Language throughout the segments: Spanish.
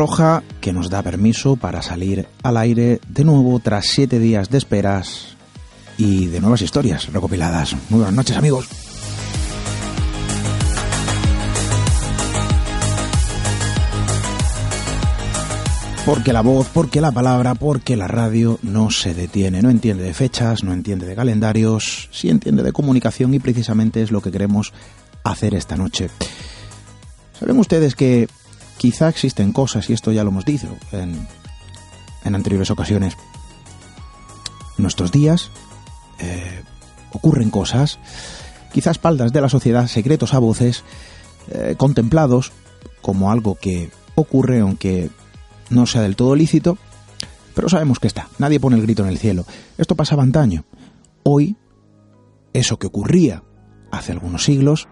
roja que nos da permiso para salir al aire de nuevo tras siete días de esperas y de nuevas historias recopiladas. Muy buenas noches amigos. Porque la voz, porque la palabra, porque la radio no se detiene, no entiende de fechas, no entiende de calendarios, sí entiende de comunicación y precisamente es lo que queremos hacer esta noche. Saben ustedes que quizá existen cosas, y esto ya lo hemos dicho en, en anteriores ocasiones, en nuestros días eh, ocurren cosas, quizá espaldas de la sociedad, secretos a voces, eh, contemplados como algo que ocurre aunque no sea del todo lícito, pero sabemos que está, nadie pone el grito en el cielo. Esto pasaba antaño. Hoy, eso que ocurría hace algunos siglos,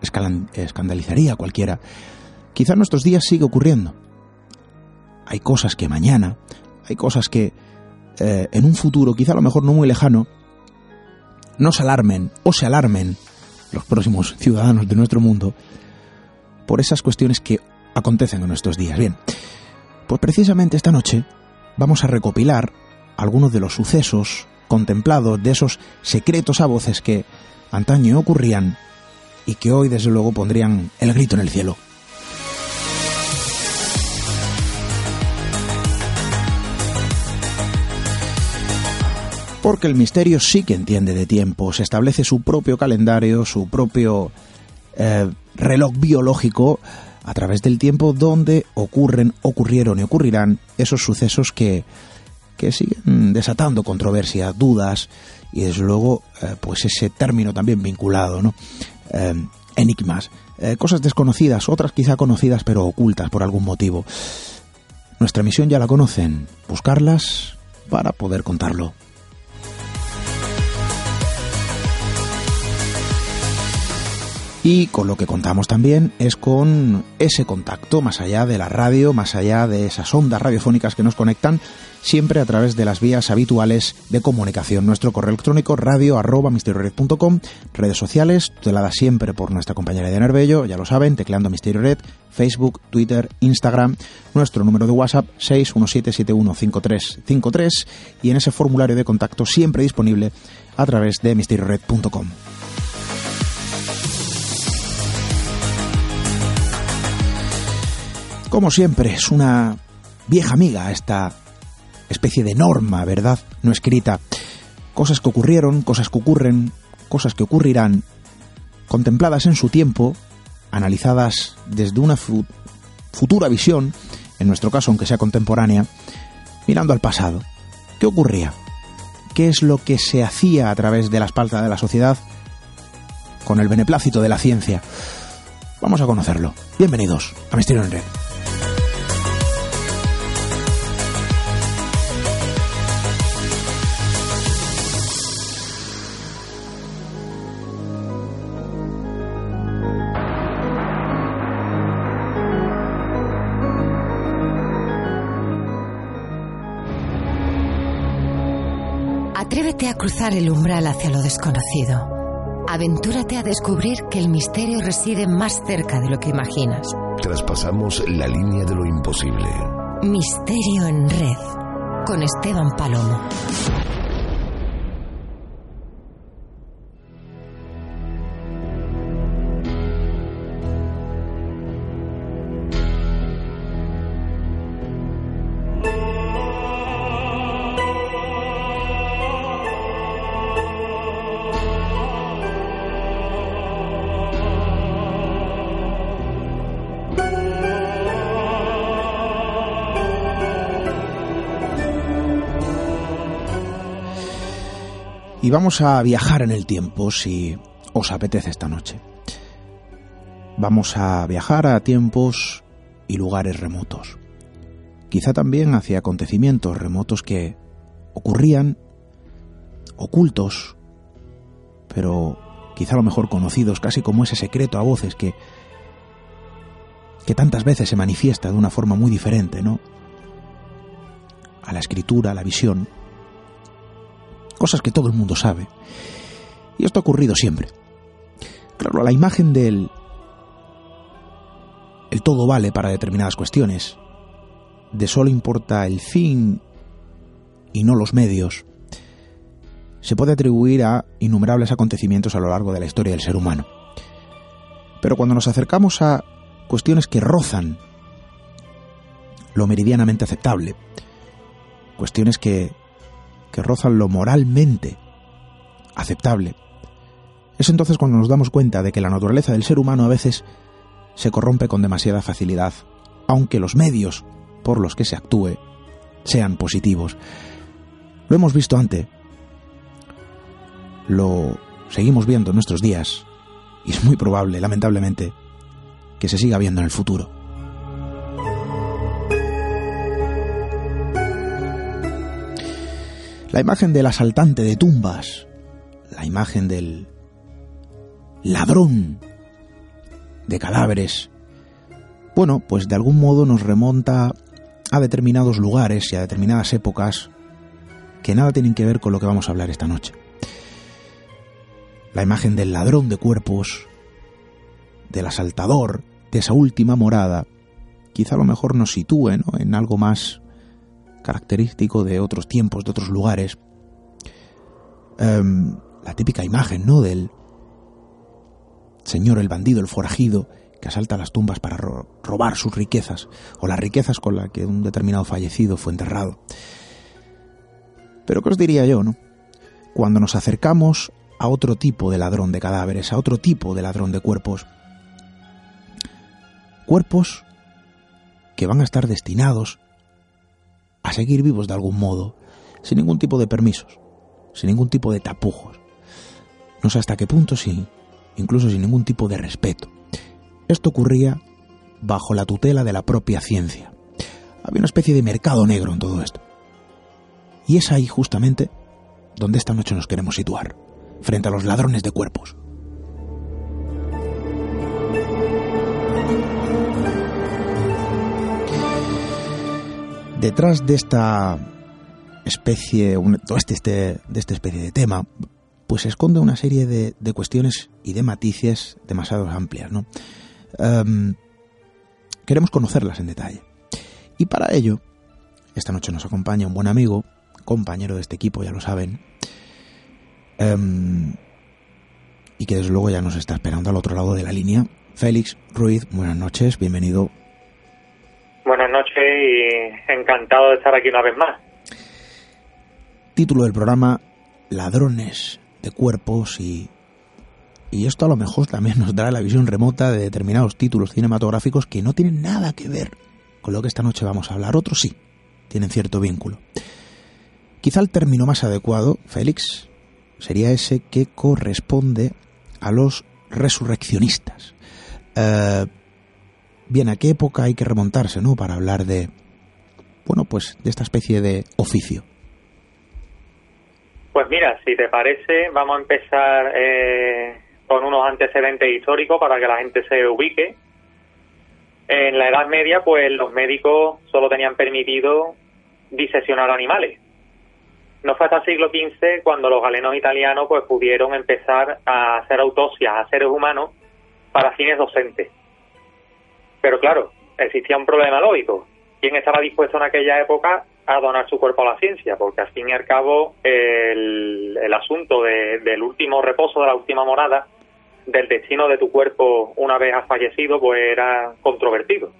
escandalizaría a cualquiera. Quizá en nuestros días sigue ocurriendo. Hay cosas que mañana, hay cosas que eh, en un futuro, quizá a lo mejor no muy lejano, no se alarmen o se alarmen los próximos ciudadanos de nuestro mundo por esas cuestiones que acontecen en nuestros días. Bien, pues precisamente esta noche vamos a recopilar algunos de los sucesos contemplados, de esos secretos a voces que antaño ocurrían y que hoy desde luego pondrían el grito en el cielo. Porque el misterio sí que entiende de tiempo, se establece su propio calendario, su propio eh, reloj biológico a través del tiempo donde ocurren, ocurrieron y ocurrirán esos sucesos que, que siguen desatando controversia, dudas y desde luego eh, pues ese término también vinculado, ¿no? Eh, enigmas, cosas desconocidas, otras quizá conocidas pero ocultas por algún motivo. Nuestra misión ya la conocen, buscarlas para poder contarlo. Y con lo que contamos también es con ese contacto más allá de la radio, más allá de esas ondas radiofónicas que nos conectan, siempre a través de las vías habituales de comunicación. Nuestro correo electrónico radio arroba redes sociales, tuteladas siempre por nuestra compañera de Nervello, ya lo saben, tecleando Misterio Red, Facebook, Twitter, Instagram, nuestro número de WhatsApp 617715353 y en ese formulario de contacto siempre disponible a través de misteriored.com. Como siempre, es una vieja amiga esta especie de norma, ¿verdad? No escrita. Cosas que ocurrieron, cosas que ocurren, cosas que ocurrirán, contempladas en su tiempo, analizadas desde una futura visión, en nuestro caso aunque sea contemporánea, mirando al pasado. ¿Qué ocurría? ¿Qué es lo que se hacía a través de la espalda de la sociedad con el beneplácito de la ciencia? Vamos a conocerlo. Bienvenidos a Misterio en Red. Atrévete a cruzar el umbral hacia lo desconocido. Aventúrate a descubrir que el misterio reside más cerca de lo que imaginas. Traspasamos la línea de lo imposible. Misterio en red con Esteban Palomo. Y vamos a viajar en el tiempo si os apetece esta noche. Vamos a viajar a tiempos y lugares remotos. Quizá también hacia acontecimientos remotos que ocurrían ocultos, pero quizá a lo mejor conocidos, casi como ese secreto a voces que que tantas veces se manifiesta de una forma muy diferente, ¿no? A la escritura, a la visión cosas que todo el mundo sabe. Y esto ha ocurrido siempre. Claro, la imagen del el todo vale para determinadas cuestiones, de solo importa el fin y no los medios, se puede atribuir a innumerables acontecimientos a lo largo de la historia del ser humano. Pero cuando nos acercamos a cuestiones que rozan lo meridianamente aceptable, cuestiones que que rozan lo moralmente aceptable. Es entonces cuando nos damos cuenta de que la naturaleza del ser humano a veces se corrompe con demasiada facilidad, aunque los medios por los que se actúe sean positivos. Lo hemos visto antes, lo seguimos viendo en nuestros días y es muy probable, lamentablemente, que se siga viendo en el futuro. La imagen del asaltante de tumbas, la imagen del ladrón de cadáveres, bueno, pues de algún modo nos remonta a determinados lugares y a determinadas épocas que nada tienen que ver con lo que vamos a hablar esta noche. La imagen del ladrón de cuerpos, del asaltador, de esa última morada, quizá a lo mejor nos sitúe en algo más característico de otros tiempos, de otros lugares. Em, la típica imagen, ¿no? Del señor, el bandido, el forajido, que asalta las tumbas para robar sus riquezas, o las riquezas con las que un determinado fallecido fue enterrado. Pero ¿qué os diría yo, no? Cuando nos acercamos a otro tipo de ladrón de cadáveres, a otro tipo de ladrón de cuerpos, cuerpos que van a estar destinados a seguir vivos de algún modo, sin ningún tipo de permisos, sin ningún tipo de tapujos. No sé hasta qué punto, sí, incluso sin ningún tipo de respeto. Esto ocurría bajo la tutela de la propia ciencia. Había una especie de mercado negro en todo esto. Y es ahí justamente donde esta noche nos queremos situar, frente a los ladrones de cuerpos. Detrás de esta especie, este, este, de esta especie de tema, pues se esconde una serie de, cuestiones y de matices demasiado amplias, ¿no? Em, queremos conocerlas en detalle. Y para ello, esta noche nos acompaña un buen amigo, compañero de este equipo, ya lo saben, em, y que desde luego ya nos está esperando al otro lado de la línea. Félix Ruiz, buenas noches, bienvenido Buenas noches y encantado de estar aquí una vez más. Título del programa, Ladrones de cuerpos y... Y esto a lo mejor también nos dará la visión remota de determinados títulos cinematográficos que no tienen nada que ver con lo que esta noche vamos a hablar. Otros sí, tienen cierto vínculo. Quizá el término más adecuado, Félix, sería ese que corresponde a los resurreccionistas. Eh, bien, ¿a qué época hay que remontarse, no? Para hablar de, bueno, pues de esta especie de oficio. Pues mira, si te parece, vamos a empezar eh, con unos antecedentes históricos para que la gente se ubique. En la Edad Media, pues los médicos solo tenían permitido disesionar animales. No fue hasta el siglo XV cuando los galenos italianos pues pudieron empezar a hacer autopsias a seres humanos para fines docentes. Pero claro, existía un problema lógico. ¿Quién estaba dispuesto en aquella época a donar su cuerpo a la ciencia? Porque al fin y al cabo el, asunto del último reposo, de la última morada, del destino de tu cuerpo una vez has fallecido, pues era controvertido.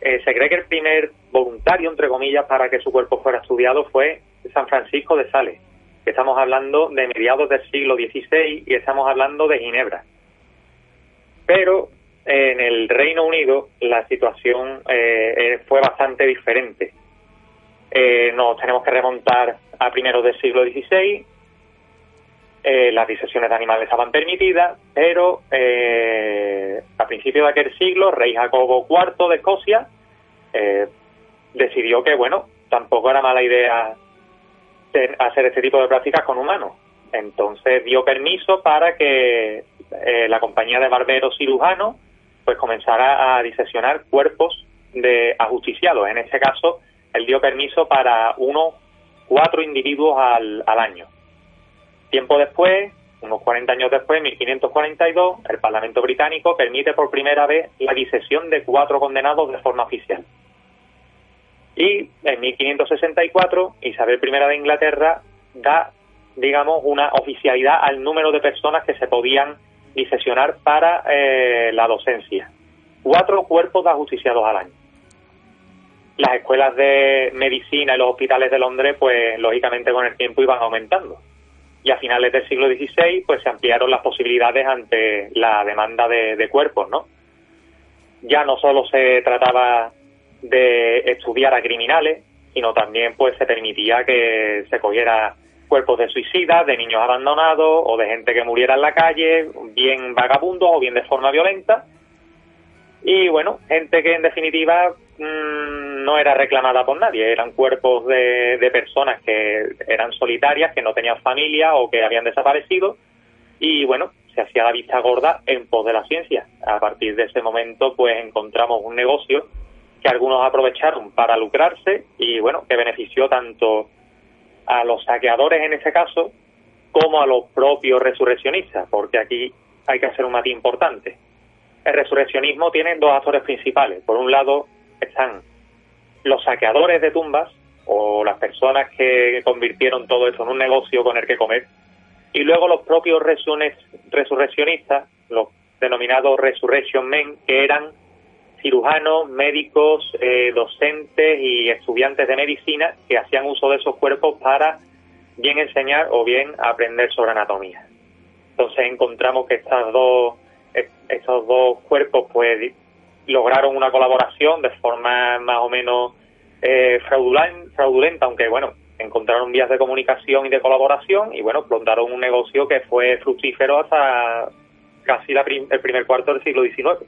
Eh, se cree que el primer voluntario, entre comillas, para que su cuerpo fuera estudiado fue San Francisco de Sales, estamos hablando de mediados del siglo XVI y estamos hablando de Ginebra. Pero en el Reino Unido la situación eh, eh, fue bastante diferente. nos tenemos que remontar a primeros del siglo XVI. las disesiones de animales estaban permitidas, pero a principios de aquel siglo, rey Jacobo IV de Escocia decidió que, bueno, tampoco era mala idea hacer este tipo de prácticas con humanos. Entonces dio permiso para que eh, la compañía de barberos cirujanos pues comenzara a disesionar cuerpos de ajusticiados. En este caso, él dio permiso para unos cuatro individuos al, al año. Tiempo después, unos 40 años después, en 1542, el Parlamento británico permite por primera vez la disesión de cuatro condenados de forma oficial. Y en 1564, Isabel I de Inglaterra da, digamos, una oficialidad al número de personas que se podían disesionar para eh, la docencia. Cuatro cuerpos de ajusticiados al año. Las escuelas de medicina y los hospitales de Londres, pues lógicamente con el tiempo iban aumentando. Y a finales del siglo XVI, pues se ampliaron las posibilidades ante la demanda de, de cuerpos, ¿no? Ya no solo se trataba de estudiar a criminales, sino también pues se permitía que se cogiera cuerpos de suicidas, de niños abandonados o de gente que muriera en la calle, bien vagabundos o bien de forma violenta. Y bueno, gente que en definitiva mm, no era reclamada por nadie, eran cuerpos de, de personas que eran solitarias, que no tenían familia o que habían desaparecido. Y bueno, se hacía la vista gorda en pos de la ciencia. A partir de ese momento, pues encontramos un negocio que algunos aprovecharon para lucrarse y bueno, que benefició tanto a los saqueadores en ese caso como a los propios resurreccionistas, porque aquí hay que hacer un matiz importante. El resurreccionismo tiene dos actores principales. Por un lado están los saqueadores de tumbas o las personas que convirtieron todo esto en un negocio con el que comer, y luego los propios resurreccionistas, los denominados Resurrection Men, que eran cirujanos, médicos, eh, docentes y estudiantes de medicina que hacían uso de esos cuerpos para bien enseñar o bien aprender sobre anatomía. Entonces encontramos que estas dos, estos dos cuerpos pues lograron una colaboración de forma más o menos eh, fraudulenta, aunque bueno, encontraron vías de comunicación y de colaboración y bueno, plantaron un negocio que fue fructífero hasta casi el primer cuarto del siglo XIX.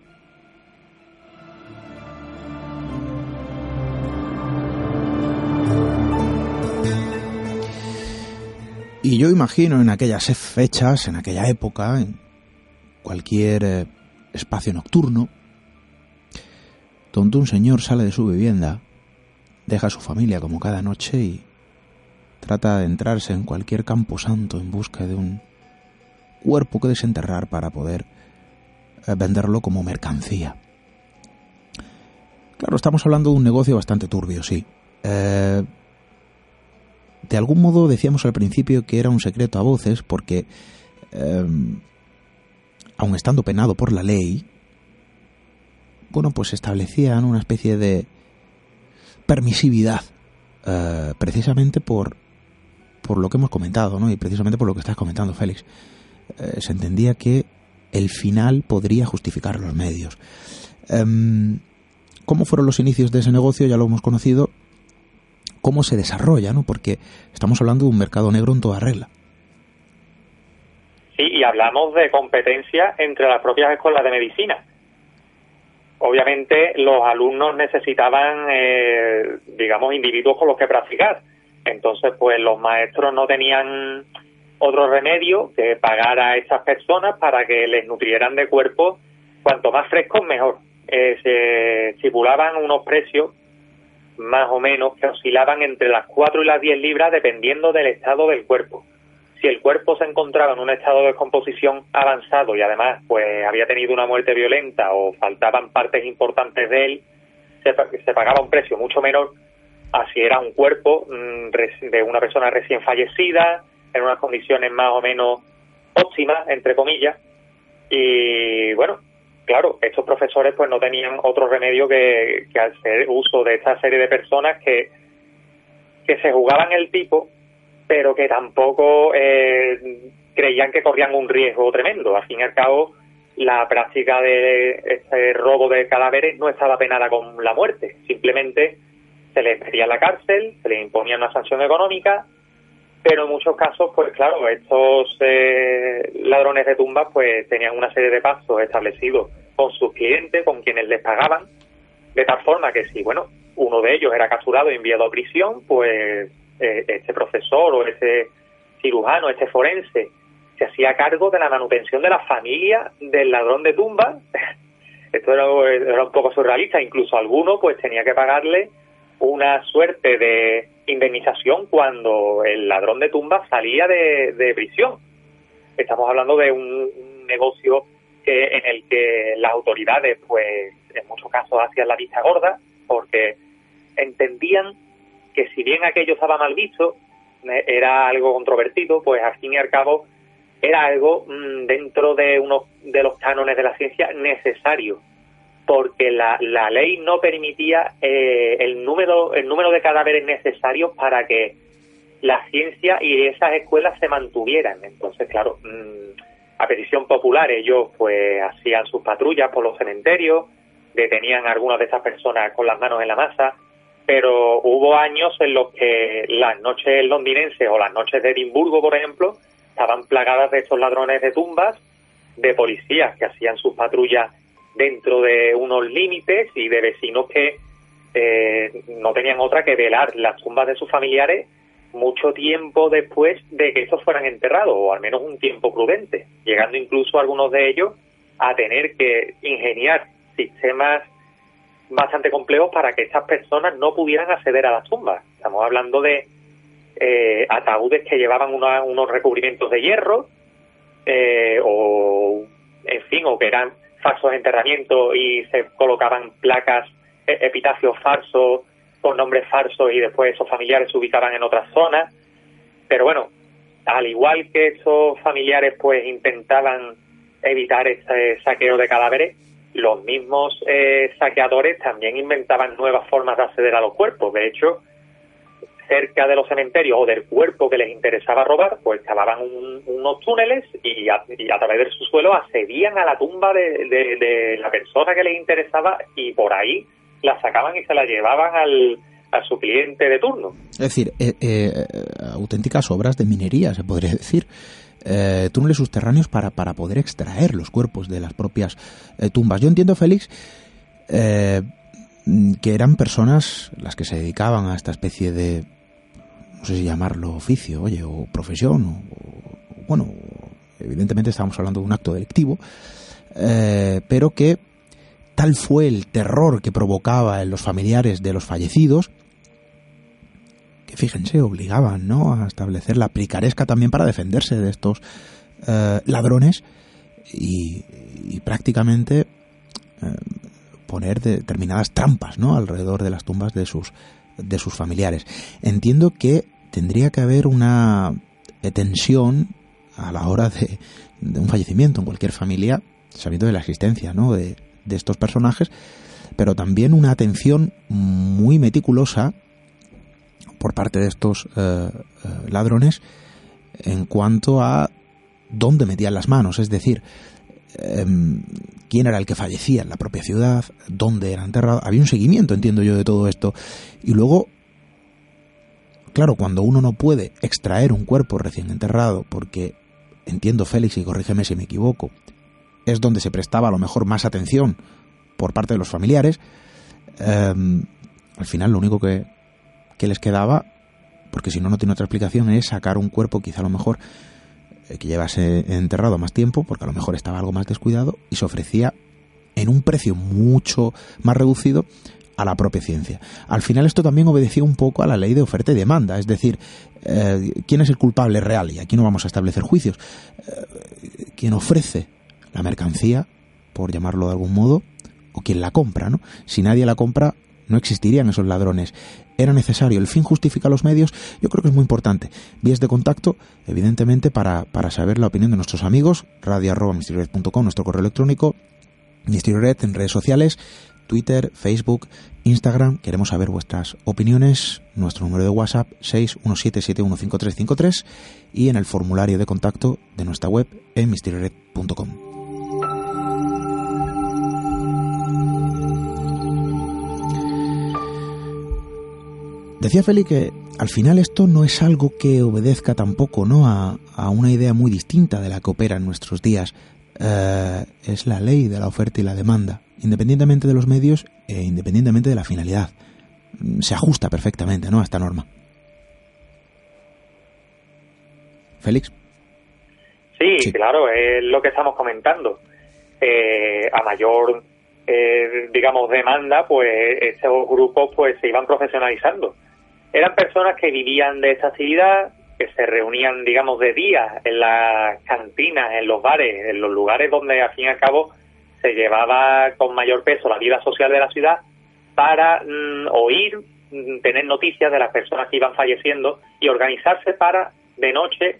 Y yo imagino en aquellas fechas, en aquella época, en cualquier eh, espacio nocturno, donde un señor sale de su vivienda, deja a su familia como cada noche y trata de entrarse en cualquier campo santo en busca de un cuerpo que desenterrar para poder eh, venderlo como mercancía. Claro, estamos hablando de un negocio bastante turbio, sí. Eh, de algún modo decíamos al principio que era un secreto a voces porque, eh, aun estando penado por la ley, bueno, pues establecían una especie de permisividad, eh, precisamente por, por lo que hemos comentado, ¿no? Y precisamente por lo que estás comentando, Félix. Eh, se entendía que el final podría justificar los medios. Em, ¿Cómo fueron los inicios de ese negocio? Ya lo hemos conocido cómo se desarrolla, ¿no? Porque estamos hablando de un mercado negro en toda regla. Sí, y hablamos de competencia entre las propias escuelas de medicina. Obviamente los alumnos necesitaban, eh, digamos, individuos con los que practicar. Entonces, pues los maestros no tenían otro remedio que pagar a estas personas para que les nutrieran de cuerpo cuanto más frescos mejor. Eh, se estipulaban unos precios más o menos que oscilaban entre las 4 y las 10 libras dependiendo del estado del cuerpo. Si el cuerpo se encontraba en un estado de descomposición avanzado y además pues había tenido una muerte violenta o faltaban partes importantes de él, se, se pagaba un precio mucho menor así era un cuerpo mm, de una persona recién fallecida, en unas condiciones más o menos óptimas, entre comillas. Y bueno, claro, estos profesores pues no tenían otro remedio que, hacer uso de esta serie de personas que, que se jugaban el tipo, pero que tampoco eh, creían que corrían un riesgo tremendo. Al fin y al cabo, la práctica de este robo de cadáveres no estaba penada con la muerte, simplemente se les metía en la cárcel, se les imponía una sanción económica, pero en muchos casos, pues claro, estos eh, ladrones de tumbas pues tenían una serie de pasos establecidos con sus clientes, con quienes les pagaban, de tal forma que si, bueno, uno de ellos era capturado y enviado a prisión, pues eh, este profesor o ese cirujano, este forense, se hacía cargo de la manutención de la familia del ladrón de tumbas. Esto era, era un poco surrealista, incluso alguno pues tenía que pagarle una suerte de indemnización cuando el ladrón de tumbas salía de, prisión. Estamos hablando de un, negocio que, en el que las autoridades, pues en muchos casos hacían la vista gorda, porque entendían que si bien aquello estaba mal visto, eh, era algo controvertido, pues al fin y al cabo era algo mm, dentro de uno de los cánones de la ciencia necesario porque la, la ley no permitía eh, el número el número de cadáveres necesarios para que la ciencia y esas escuelas se mantuvieran. Entonces, claro, mm, a petición popular ellos pues hacían sus patrullas por los cementerios, detenían a algunas de esas personas con las manos en la masa, pero hubo años en los que las noches londinenses o las noches de Edimburgo, por ejemplo, estaban plagadas de estos ladrones de tumbas, de policías que hacían sus patrullas dentro de unos límites y de vecinos que eh, no tenían otra que velar las tumbas de sus familiares mucho tiempo después de que estos fueran enterrados, o al menos un tiempo prudente, llegando incluso algunos de ellos a tener que ingeniar sistemas bastante complejos para que estas personas no pudieran acceder a las tumbas. Estamos hablando de eh, ataúdes que llevaban unos recubrimientos de hierro, eh, o en fin, o que eran falsos enterramientos y se colocaban placas, e, epitafios falsos con nombres falsos y después esos familiares se ubicaban en otras zonas. Pero bueno, al igual que esos familiares pues intentaban evitar este saqueo de cadáveres, los mismos eh, saqueadores también inventaban nuevas formas de acceder a los cuerpos. De hecho, cerca de los cementerios o del cuerpo que les interesaba robar, pues cavaban unos túneles y a, través del subsuelo accedían a la tumba de, la persona que les interesaba y por ahí la sacaban y se la llevaban al, a su cliente de turno. Es decir, eh, eh, auténticas obras de minería, se podría decir. Eh, túneles subterráneos para, para poder extraer los cuerpos de las propias tumbas. Yo entiendo, Félix, que eran personas las que se dedicaban a esta especie de no sé si llamarlo oficio, oye, o profesión, o, bueno, evidentemente estamos hablando de un acto delictivo, eh, pero que tal fue el terror que provocaba en los familiares de los fallecidos, que fíjense, obligaban ¿no? a establecer la picaresca también para defenderse de estos eh, ladrones y, prácticamente eh, poner determinadas trampas ¿no? alrededor de las tumbas de sus de sus familiares. Entiendo que tendría que haber una tensión a la hora de, un fallecimiento en cualquier familia, sabiendo de la existencia ¿no? de, estos personajes, pero también una atención muy meticulosa por parte de estos eh, eh, ladrones en cuanto a dónde metían las manos, es decir, em, quién era el que fallecía en la propia ciudad, dónde era enterrado. Había un seguimiento, entiendo yo, de todo esto. Y luego, claro, cuando uno no puede extraer un cuerpo recién enterrado, porque entiendo, Félix, y corrígeme si me equivoco, es donde se prestaba a lo mejor más atención por parte de los familiares, em, al final lo único que, que les quedaba, porque si no, no tiene otra explicación, es sacar un cuerpo quizá a lo mejor que llevase enterrado más tiempo, porque a lo mejor estaba algo más descuidado, y se ofrecía en un precio mucho más reducido a la propia ciencia. Al final esto también obedecía un poco a la ley de oferta y demanda, es decir, eh, ¿quién es el culpable real? Y aquí no vamos a establecer juicios. Eh, ¿Quién ofrece la mercancía, por llamarlo de algún modo, o quien la compra, ¿no? Si nadie la compra, no existirían esos ladrones. Era necesario, el fin justifica los medios, yo creo que es muy importante. Vías de contacto, evidentemente, para, para saber la opinión de nuestros amigos, radio.mysteryred.com, nuestro correo electrónico, Mystery en redes sociales, Twitter, Facebook, Instagram. Queremos saber vuestras opiniones. Nuestro número de WhatsApp 617715353 y en el formulario de contacto de nuestra web en mysteryred.com. Decía Feli que al final esto no es algo que obedezca tampoco ¿no? a, una idea muy distinta de la que opera en nuestros días. Eh, es la ley de la oferta y la demanda, independientemente de los medios e independientemente de la finalidad. Mm, se ajusta perfectamente ¿no? a esta norma. Félix. Sí, claro, es lo que estamos comentando. Eh, a mayor, eh, digamos, demanda, pues estos grupos pues se iban profesionalizando eran personas que vivían de esta actividad, que se reunían, digamos, de día en las cantinas, en los bares, en los lugares donde, al fin y al cabo, se llevaba con mayor peso la vida social de la ciudad para mm, oír, mm, tener noticias de las personas que iban falleciendo y organizarse para, de noche,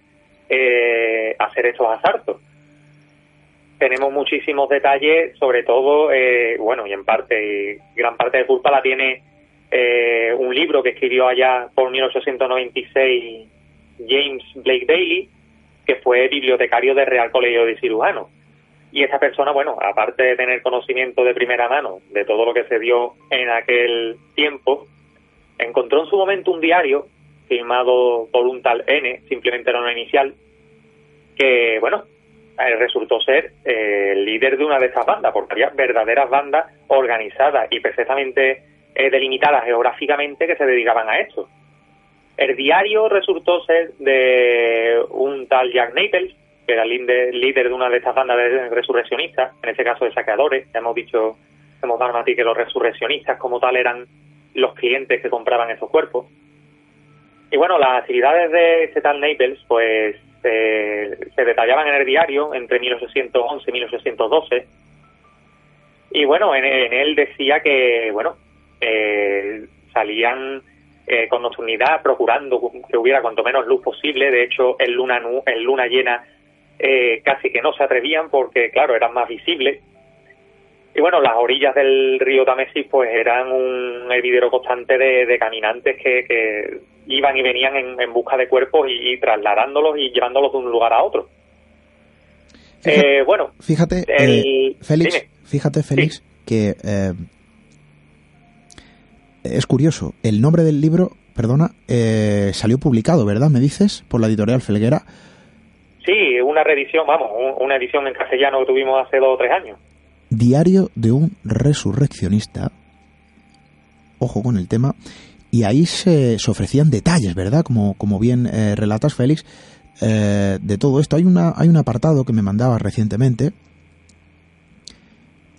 eh, hacer estos asaltos. Tenemos muchísimos detalles, sobre todo, eh, bueno, y en parte, gran parte de culpa la tiene eh, un libro que escribió allá por 1896 James Blake Daly, que fue bibliotecario del Real Colegio de Cirujanos. Y esa persona, bueno, aparte de tener conocimiento de primera mano de todo lo que se dio en aquel tiempo, encontró en su momento un diario firmado por un tal N, simplemente era una inicial, que, bueno, eh, resultó ser eh, el líder de una de estas bandas, porque había verdaderas bandas organizadas y perfectamente eh, delimitadas geográficamente que se dedicaban a esto. El diario resultó ser de un tal Jack Naples, que era el líder de una de estas bandas de resurreccionistas, en este caso de saqueadores. Ya hemos dicho, hemos dado a ti que los resurreccionistas como tal eran los clientes que compraban esos cuerpos. Y bueno, las actividades de este tal Naples, pues se detallaban en el diario entre 1811 y 1812. Y bueno, en, en él decía que, bueno, eh, salían eh, con nocturnidad procurando que hubiera cuanto menos luz posible. De hecho, en luna, en luna llena eh, casi que no se atrevían porque, claro, eran más visibles. Y bueno, las orillas del río Támesis pues eran un hervidero constante de, caminantes que, iban y venían en, busca de cuerpos y, trasladándolos y llevándolos de un lugar a otro. Fíjate, bueno, fíjate, Félix, fíjate, Félix, que es curioso, el nombre del libro, perdona, eh, salió publicado, ¿verdad? ¿Me dices? Por la editorial Felguera. Sí, una reedición, vamos, una edición en castellano que tuvimos hace dos o tres años. Diario de un resurreccionista. Ojo con el tema. Y ahí se, ofrecían detalles, ¿verdad? Como, como bien eh, relatas, Félix, eh, de todo esto. Hay, una, hay un apartado que me mandaba recientemente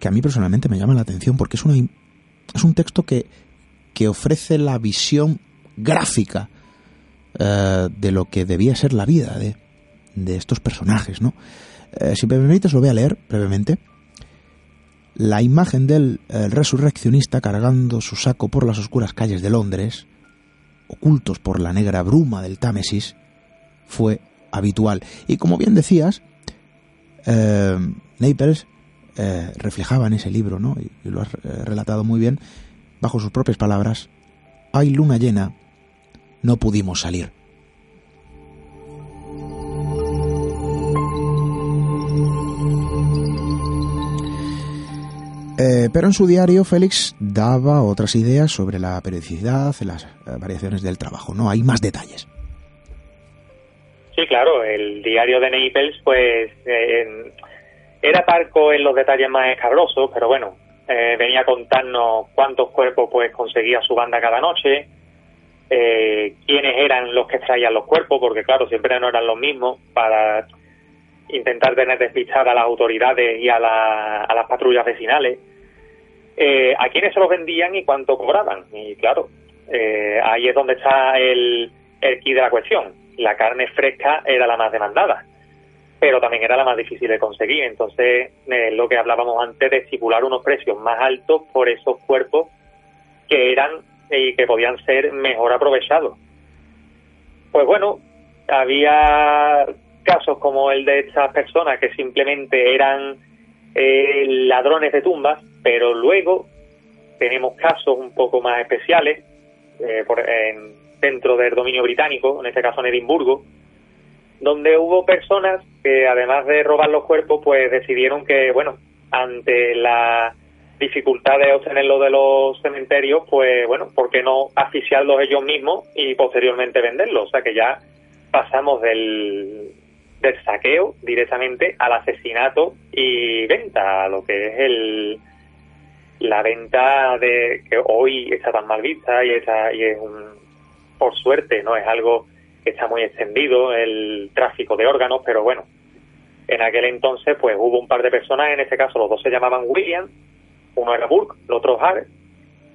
que a mí personalmente me llama la atención porque es, una, es un texto que que ofrece la visión gráfica eh, de lo que debía ser la vida de, estos personajes, ¿no? Eh, si me permites, lo voy a leer brevemente. La imagen del resurreccionista cargando su saco por las oscuras calles de Londres, ocultos por la negra bruma del Támesis, fue habitual. Y como bien decías, eh, Naples reflejaba en ese libro, ¿no? y lo has relatado muy bien, bajo sus propias palabras, hay luna llena, no pudimos salir. Eh, pero en su diario Félix daba otras ideas sobre la periodicidad, las eh, variaciones del trabajo, ¿no? Hay más detalles. Sí, claro, el diario de Naples pues eh, era parco en los detalles más escabrosos, pero bueno, eh, venía a contarnos cuántos cuerpos pues conseguía su banda cada noche, eh, quiénes eran los que traían los cuerpos, porque claro, siempre no eran los mismos, para intentar tener despistadas a las autoridades y a, las patrullas vecinales. eh, a quiénes se los vendían y cuánto cobraban. Y claro, eh, ahí es donde está el, el key de la cuestión. La carne fresca era la más demandada, pero también era la más difícil de conseguir. Entonces, eh, lo que hablábamos antes de estipular unos precios más altos por esos cuerpos que eran y que podían ser mejor aprovechados. Pues bueno, había casos como el de estas personas que simplemente eran eh, ladrones de tumbas, pero luego tenemos casos un poco más especiales eh, por, en, dentro del dominio británico, en este caso en Edimburgo, donde hubo personas que además de robar los cuerpos, pues decidieron que, bueno, ante la dificultad de obtenerlo de los cementerios, pues bueno, ¿por qué no asfixiarlos ellos mismos y posteriormente venderlos? O sea que ya pasamos del, del saqueo directamente al asesinato y venta, a lo que es el la venta de que hoy está tan mal vista y, está, y es un por suerte no es algo que está muy extendido el tráfico de órganos pero bueno en aquel entonces pues hubo un par de personas en este caso los dos se llamaban William uno era Burke el otro Hart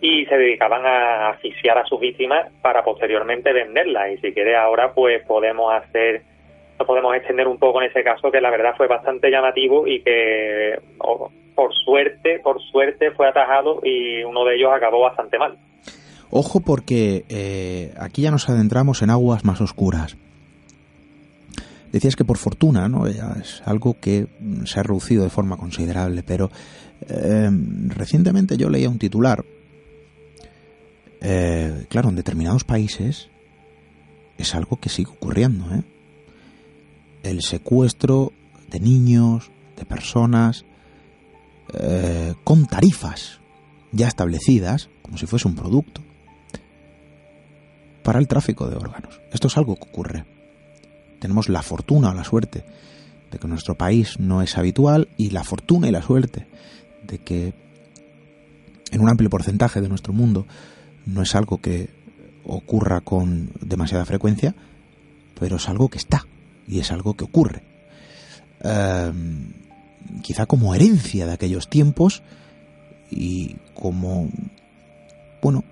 y se dedicaban a asfixiar a sus víctimas para posteriormente venderlas. Y si quiere ahora pues podemos hacer nos podemos extender un poco en ese caso que la verdad fue bastante llamativo y que por suerte por suerte fue atajado y uno de ellos acabó bastante mal Ojo porque eh, aquí ya nos adentramos en aguas más oscuras. Decías que por fortuna, ¿no? Es algo que se ha reducido de forma considerable, pero eh, recientemente yo leía un titular. Eh, claro, en determinados países es algo que sigue ocurriendo, ¿eh? El secuestro de niños, de personas, con tarifas ya establecidas, como si fuese un producto para el tráfico de órganos. Esto es algo que ocurre. Tenemos la fortuna o la suerte de que nuestro país no es habitual y la fortuna y la suerte de que en un amplio porcentaje de nuestro mundo no es algo que ocurra con demasiada frecuencia, pero es algo que está y es algo que ocurre. Em, quizá como herencia de aquellos tiempos y como, bueno,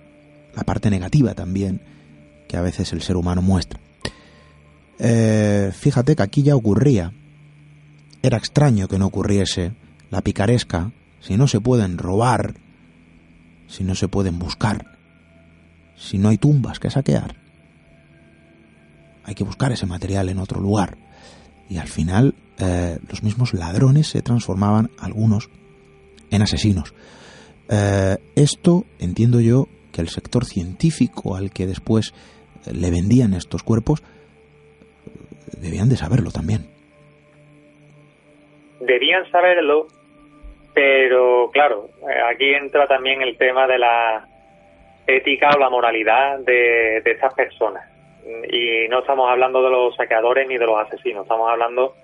la parte negativa también que a veces el ser humano muestra. Eh, fíjate que aquí ya ocurría. Era extraño que no ocurriese la picaresca si no se pueden robar, si no se pueden buscar, si no hay tumbas que saquear. Hay que buscar ese material en otro lugar. Y al final eh, los mismos ladrones se transformaban algunos en asesinos. Eh, esto entiendo yo que el sector científico al que después le vendían estos cuerpos, debían de saberlo también. Debían saberlo, pero claro, eh, aquí entra también el tema de la ética o la moralidad de, de estas personas. Y no estamos hablando de los saqueadores ni de los asesinos, estamos hablando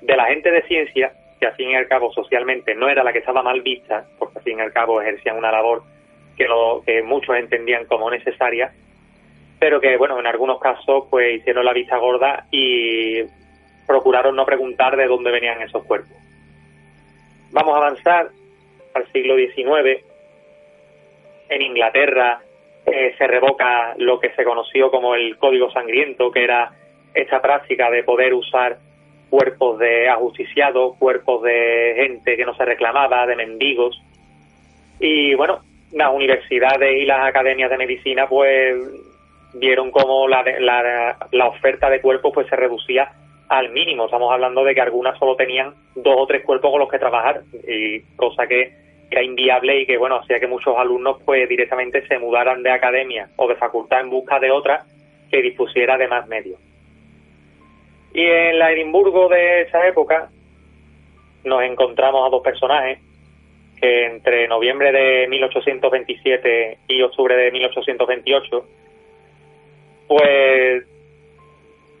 de la gente de ciencia que al fin y al cabo socialmente no era la que estaba mal vista, porque al fin y al cabo ejercían una labor que, lo, que muchos entendían como necesaria, pero que, bueno, en algunos casos pues hicieron la vista gorda y procuraron no preguntar de dónde venían esos cuerpos. Vamos a avanzar al siglo XIX. En Inglaterra eh, se revoca lo que se conoció como el Código Sangriento, que era esta práctica de poder usar cuerpos de ajusticiados, cuerpos de gente que no se reclamaba, de mendigos. Y bueno, las universidades y las academias de medicina pues vieron como la, la, oferta de cuerpos pues se reducía al mínimo. Estamos hablando de que algunas solo tenían dos o tres cuerpos con los que trabajar, y cosa que era inviable y que bueno hacía que muchos alumnos pues directamente se mudaran de academia o de facultad en busca de otra que dispusiera de más medios. Y en la Edimburgo de esa época nos encontramos a dos personajes entre noviembre de 1827 y octubre de 1828 pues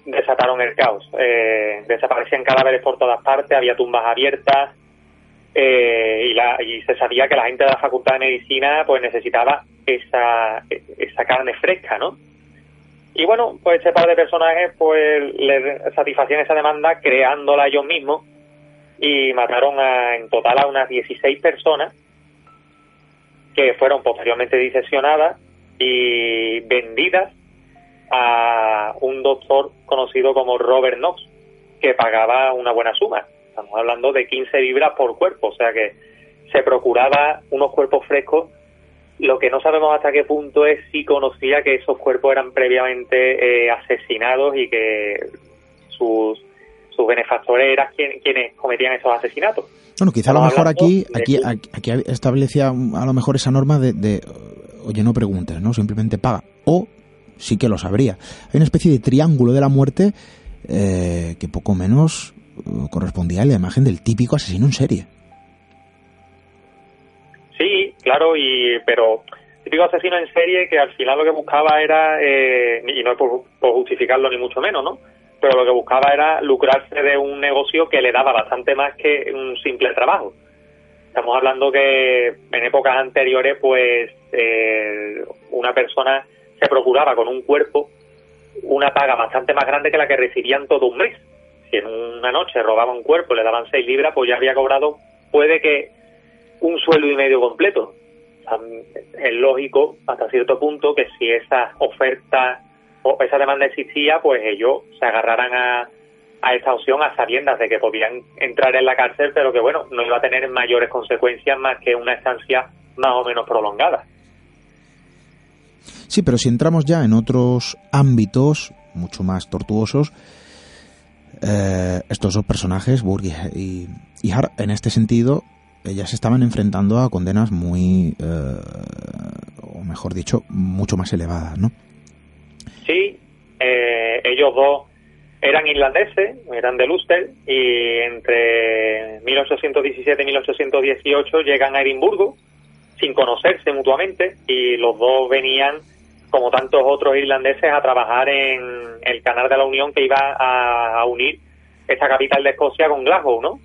desataron el caos. Eh, desaparecían cadáveres por todas partes, había tumbas abiertas eh, y, la, y se sabía que la gente de la Facultad de Medicina pues necesitaba esa, carne fresca, ¿no? Y bueno, pues ese par de personajes pues le satisfacían esa demanda creándola ellos mismos y mataron a, en total a unas 16 personas que fueron posteriormente diseccionadas y vendidas a un doctor conocido como Robert Knox, que pagaba una buena suma. Estamos hablando de 15 libras por cuerpo, o sea que se procuraba unos cuerpos frescos. Lo que no sabemos hasta qué punto es si conocía que esos cuerpos eran previamente eh, asesinados y que sus, sus benefactores eran quienes cometían esos asesinatos. Bueno, quizá a lo mejor aquí, aquí, aquí, establecía a lo mejor esa norma de, de, oye, no preguntes, ¿no? Simplemente paga. O sí que lo sabría. Hay una especie de triángulo de la muerte eh, que poco menos eh, correspondía a la imagen del típico asesino en serie. Sí, claro, y pero típico asesino en serie que al final lo que buscaba era, eh, y no es por, justificarlo ni mucho menos, ¿no? Pero lo que buscaba era lucrarse de un negocio que le daba bastante más que un simple trabajo. Estamos hablando que en épocas anteriores, pues, una persona se procuraba con un cuerpo una paga bastante más grande que la que recibían todo un mes. Si en una noche robaba un cuerpo le daban seis libras, pues ya había cobrado, puede que un sueldo y medio completo. es lógico, hasta cierto punto, que si esa oferta esa demanda existía, pues ellos se agarraran a, a esta opción a sabiendas de que podían entrar en la cárcel, pero que bueno, no iba a tener mayores consecuencias más que una estancia más o menos prolongada. Sí, pero si entramos ya en otros ámbitos mucho más tortuosos, eh, estos dos personajes, Burg y, y en este sentido, ellas se estaban enfrentando a condenas muy, eh, o mejor dicho, mucho más elevadas, ¿no? Sí, eh, ellos dos eran irlandeses, eran de Ulster, y entre 1817 y 1818 llegan a Edimburgo sin conocerse mutuamente y los dos venían como tantos otros irlandeses, a trabajar en el canal de la Unión que iba a, unir esta capital de Escocia con Glasgow, ¿no?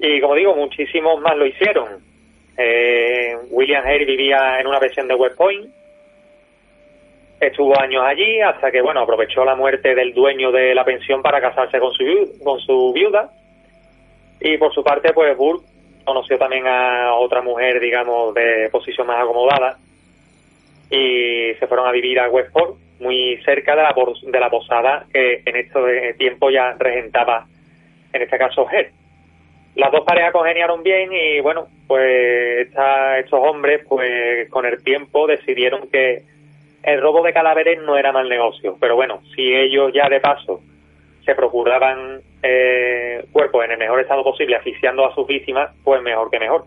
Y como digo, muchísimos más lo hicieron. Eh, William Hare vivía en una versión de West Point, estuvo años allí hasta que, bueno, aprovechó la muerte del dueño de la pensión para casarse con su, con su viuda. Y por su parte, pues Burke conoció también a otra mujer, digamos, de posición más acomodada, y se fueron a vivir a Westport, muy cerca de la, de la posada que en este tiempo ya regentaba, en este caso, Her. Las dos parejas congeniaron bien y bueno, pues estos hombres, pues con el tiempo decidieron que el robo de cadáveres no era mal negocio. Pero bueno, si ellos ya de paso se procuraban eh, cuerpos en el mejor estado posible, asfixiando a sus víctimas, pues mejor que mejor.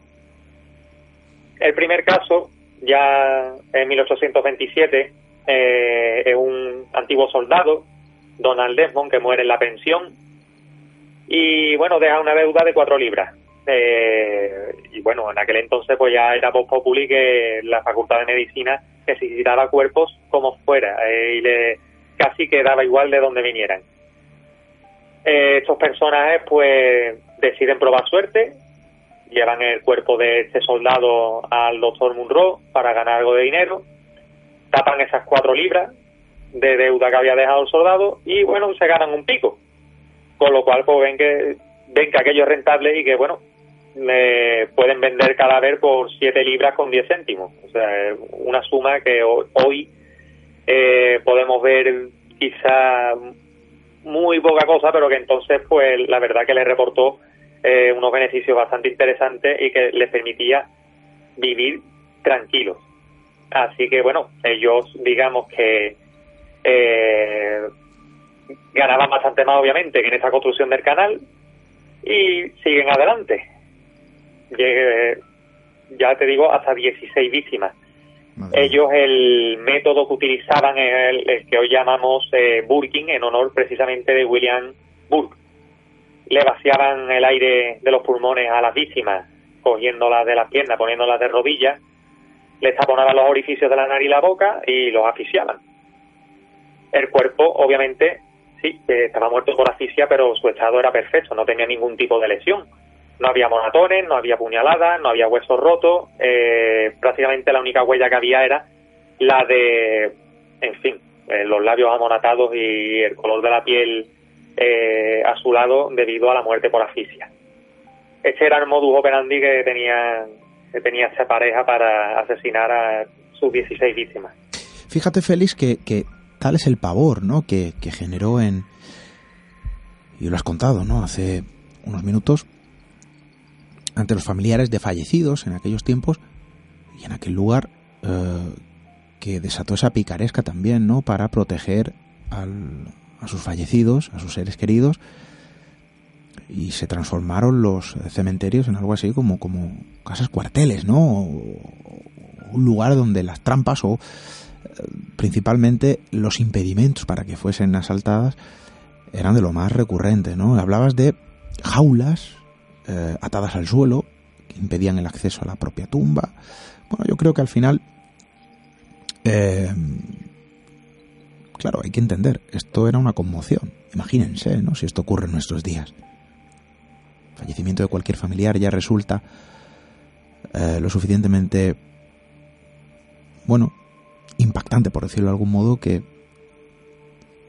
El primer caso ya en 1827 eh, es un antiguo soldado, Donald Desmond, que muere en la pensión y bueno, deja una deuda de cuatro libras. Eh, y bueno, en aquel entonces pues ya era post populi que la Facultad de Medicina necesitaba cuerpos como fuera eh, y le casi quedaba igual de donde vinieran. estos personajes pues deciden probar suerte llevan el cuerpo de este soldado al doctor Munro para ganar algo de dinero, tapan esas cuatro libras de deuda que había dejado el soldado y bueno, se ganan un pico. Con lo cual pues ven que ven que aquello es rentable y que bueno, le pueden vender cadáver por siete libras con 10 céntimos. O sea, una suma que hoy eh, podemos ver quizá muy poca cosa, pero que entonces pues la verdad que le reportó eh, unos beneficios bastante interesantes y que les permitía vivir tranquilos. Así que bueno, ellos digamos que eh, ganaban bastante más obviamente en esta construcción del canal y siguen adelante. Ya te digo, hasta 16 víctimas. Ellos el método que utilizaban es el, que hoy llamamos eh, burking en honor precisamente de William Burke le vaciaban el aire de los pulmones a las víctimas, cogiéndolas de las piernas, poniéndolas de rodillas, les taponaban los orificios de la nariz y la boca y los asfixiaban. El cuerpo, obviamente, sí, estaba muerto por asfixia, pero su estado era perfecto, no tenía ningún tipo de lesión. No había monatones, no había puñaladas, no había huesos rotos, eh, prácticamente la única huella que había era la de, en fin, eh, los labios amonatados y el color de la piel eh, a su lado debido a la muerte por asfixia. Este era el modus operandi que tenían que tenía esa pareja para asesinar a sus 16 víctimas. Fíjate, Félix, que, que tal es el pavor ¿no? que, que generó en... Y lo has contado, ¿no? Hace unos minutos, ante los familiares de fallecidos en aquellos tiempos y en aquel lugar eh, que desató esa picaresca también, ¿no? Para proteger a sus fallecidos, a sus seres queridos, y se transformaron los cementerios en algo así como, como casas cuarteles, ¿no? un lugar donde las trampas o eh, principalmente los impedimentos para que fuesen asaltadas eran de lo más recurrente, ¿no? Hablabas de jaulas eh, atadas al suelo que impedían el acceso a la propia tumba. Bueno, yo creo que al final eh, claro, hay que entender, esto era una conmoción. Imagínense, ¿no? Si esto ocurre en nuestros días. fallecimiento de cualquier familiar ya resulta eh, lo suficientemente, bueno, impactante, por decirlo de algún modo, que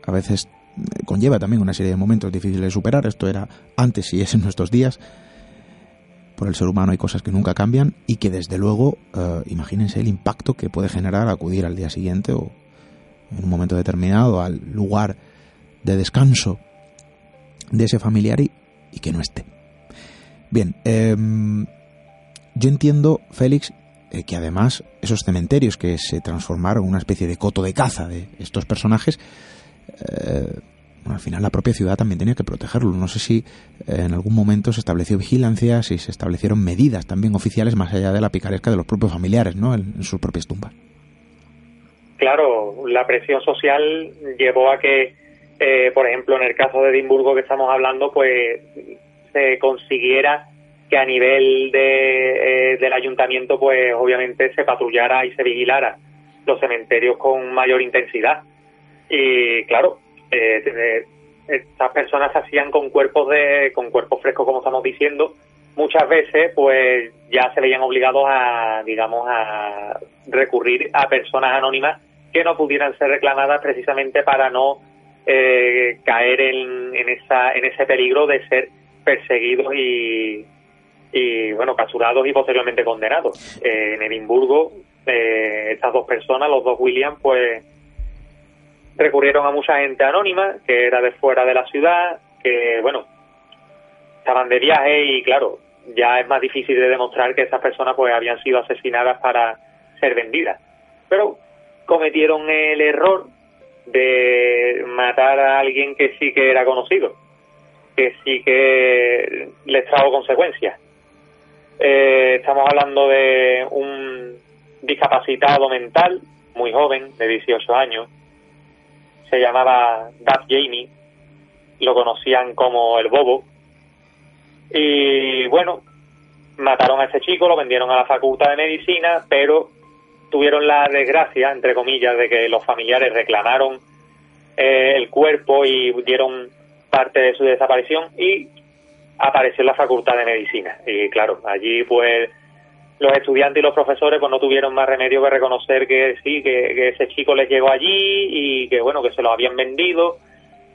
a veces conlleva también una serie de momentos difíciles de superar. Esto era antes y es en nuestros días. Por el ser humano hay cosas que nunca cambian y que desde luego, eh, imagínense el impacto que puede generar acudir al día siguiente o en un momento determinado al lugar de descanso de ese familiar y, que no esté. Bien, em, yo entiendo, Félix, eh, que además esos cementerios que se transformaron en una especie de coto de caza de estos personajes, eh, al final la propia ciudad también tenía que protegerlo. No sé si eh, en algún momento se estableció vigilancia, si se establecieron medidas también oficiales más allá de la picaresca de los propios familiares, ¿no? En, sus propias tumbas. Claro, la presión social llevó a que, eh, por ejemplo, en el caso de Edimburgo que estamos hablando, pues se consiguiera que a nivel de, eh, del ayuntamiento, pues obviamente se patrullara y se vigilara los cementerios con mayor intensidad. Y claro, eh, estas personas se hacían con cuerpos de con cuerpos frescos como estamos diciendo. Muchas veces pues ya se veían obligados a digamos a recurrir a personas anónimas que no pudieran ser reclamadas precisamente para no eh, caer en, en esa en ese peligro de ser perseguidos y, y bueno capturados y posteriormente condenados. Eh, en Edimburgo eh, estas dos personas los dos Williams pues recurrieron a mucha gente anónima que era de fuera de la ciudad, que bueno, estaban de viaje y claro, ya es más difícil de demostrar que esas personas pues habían sido asesinadas para ser vendidas. Pero cometieron el error de matar a alguien que sí que era conocido, que sí que les trajo consecuencias. Eh, estamos hablando de un discapacitado mental, muy joven, de 18 años, se llamaba Dad Jamie, lo conocían como el Bobo. Y bueno, mataron a ese chico, lo vendieron a la facultad de medicina, pero tuvieron la desgracia, entre comillas, de que los familiares reclamaron eh, el cuerpo y dieron parte de su desaparición y apareció en la facultad de medicina. Y claro, allí pues los estudiantes y los profesores pues no tuvieron más remedio que reconocer que sí, que, ese chico les llegó allí y que bueno, que se lo habían vendido,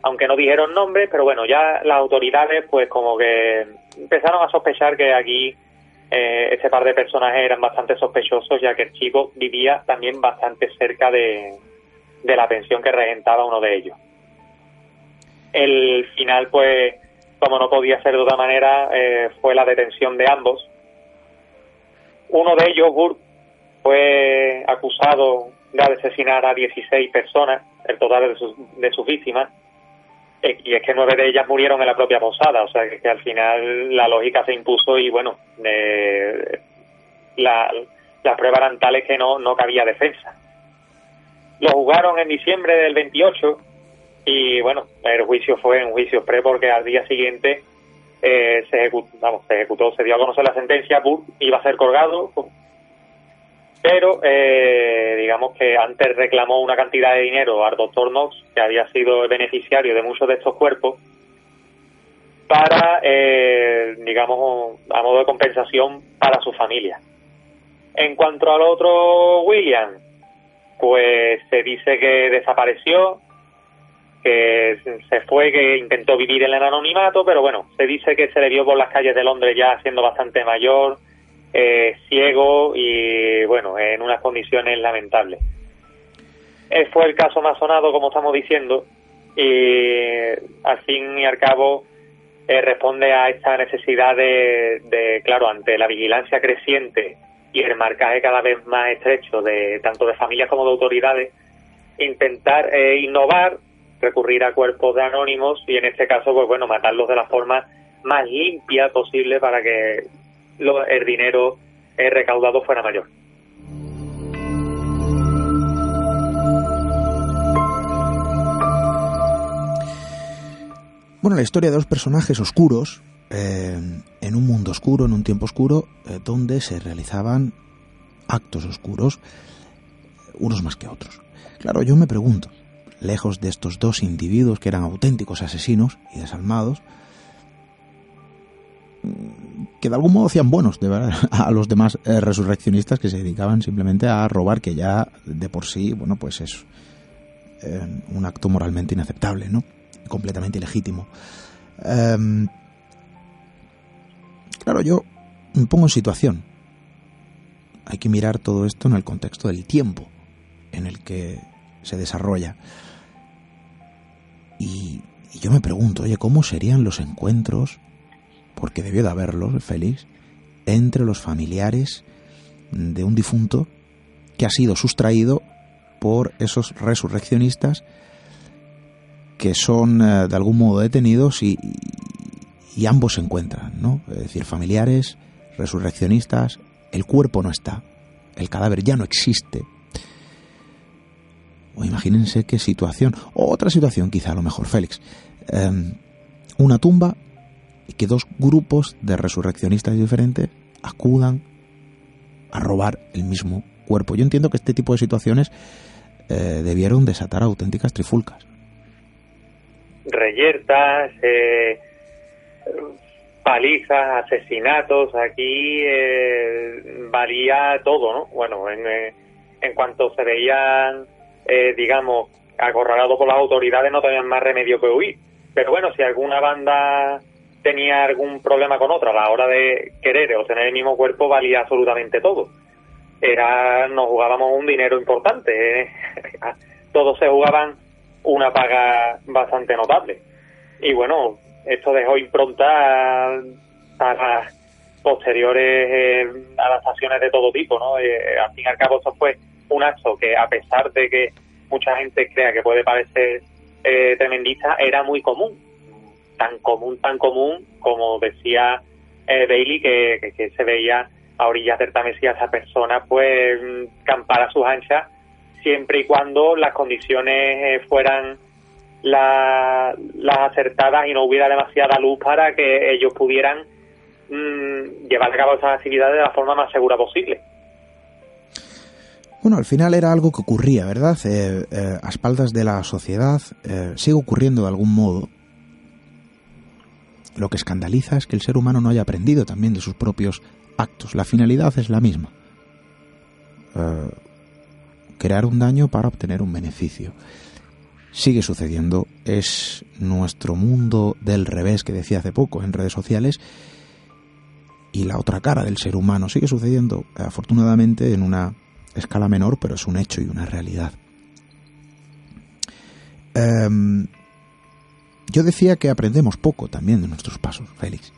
aunque no dijeron nombres, pero bueno, ya las autoridades pues como que empezaron a sospechar que aquí eh, ese par de personajes eran bastante sospechosos, ya que el chico vivía también bastante cerca de, de la pensión que regentaba uno de ellos. El final, pues, como no podía ser de otra manera, eh, fue la detención de ambos, uno de ellos, Burt, fue acusado de asesinar a 16 personas, el total de sus, de sus víctimas, eh, y es que nueve de ellas murieron en la propia posada, o sea que, al final la lógica se impuso y bueno, la, las pruebas eran tales que no, no cabía defensa. Lo jugaron en diciembre del 28 y bueno, el juicio fue un juicio pre porque al día siguiente eh, se, ejecutó, vamos, se ejecutó, se dio a conocer la sentencia, iba a ser colgado, pero eh, digamos que antes reclamó una cantidad de dinero al doctor Knox, que había sido el beneficiario de muchos de estos cuerpos, para, eh, digamos, a modo de compensación para su familia. En cuanto al otro William, pues se dice que desapareció, que se fue, que intentó vivir en el anonimato, pero bueno, se dice que se le vio por las calles de Londres ya siendo bastante mayor, eh, ciego y, bueno, en unas condiciones lamentables. Eh, fue el caso más sonado, como estamos diciendo, y al fin y al cabo eh, responde a esta necesidad de, claro, ante la vigilancia creciente y el marcaje cada vez más estrecho de tanto de familias como de autoridades, intentar eh, innovar, recurrir a cuerpos de anónimos y en este caso, pues bueno, matarlos de la forma más limpia posible para que lo, el dinero eh, recaudado fuera mayor. Bueno, la historia de dos personajes oscuros, eh, en un mundo oscuro, en un tiempo oscuro, eh, donde se realizaban actos oscuros, unos más que otros. Claro, yo me pregunto, lejos de estos dos individuos que eran auténticos asesinos y desalmados, que de algún modo hacían buenos de verdad, a los demás eh, resurreccionistas que se dedicaban simplemente a robar, que ya de por sí, bueno, pues es eh, un acto moralmente inaceptable, ¿no? Completamente ilegítimo. Eh, claro, yo me pongo en situación. Hay que mirar todo esto en el contexto del tiempo en el que se desarrolla. Y, yo me pregunto, oye, ¿cómo serían los encuentros porque debió de haberlos, Félix, entre los familiares de un difunto que ha sido sustraído por esos resurreccionistas que son eh, de algún modo detenidos y, y, ambos se encuentran, ¿no? Es decir, familiares, resurreccionistas, el cuerpo no está, el cadáver ya no existe. O imagínense qué situación, o otra situación quizá a lo mejor, Félix. Eh, una tumba y que dos grupos de resurreccionistas diferentes acudan a robar el mismo cuerpo. Yo entiendo que este tipo de situaciones eh, debieron desatar auténticas trifulcas. Reyertas, eh, palizas, asesinatos, aquí eh, valía todo, ¿no? Bueno, en, eh, en cuanto se veían, eh, digamos, acorralados por las autoridades, no tenían más remedio que huir. Pero bueno, si alguna banda tenía algún problema con otra a la hora de querer o tener el mismo cuerpo valía absolutamente todo. Era, nos jugábamos un dinero importante, ¿eh? todos se jugaban una paga bastante notable. Y bueno, esto dejó impronta a las posteriores eh, adaptaciones de todo tipo, ¿no? Eh, al fin y al cabo esto fue un acto que a pesar de que mucha gente crea que puede parecer eh, tremendista, era muy común tan común, tan común, como decía eh, Bailey, que, que, se veía a orillas del Tamesía esa persona pues campar a sus anchas siempre y cuando las condiciones eh, fueran la, las acertadas y no hubiera demasiada luz para que ellos pudieran mmm, llevar a cabo esas actividades de la forma más segura posible. Bueno, al final era algo que ocurría, ¿verdad? Eh, eh, a espaldas de la sociedad, eh, sigue ocurriendo de algún modo, lo que escandaliza es que el ser humano no haya aprendido también de sus propios actos. La finalidad es la misma. Crear un daño para obtener un beneficio. Sigue sucediendo. Es nuestro mundo del revés que decía hace poco en redes sociales. Y la otra cara del ser humano sigue sucediendo, afortunadamente, en una escala menor, pero es un hecho y una realidad. Um, yo decía que aprendemos poco también de nuestros pasos, Félix.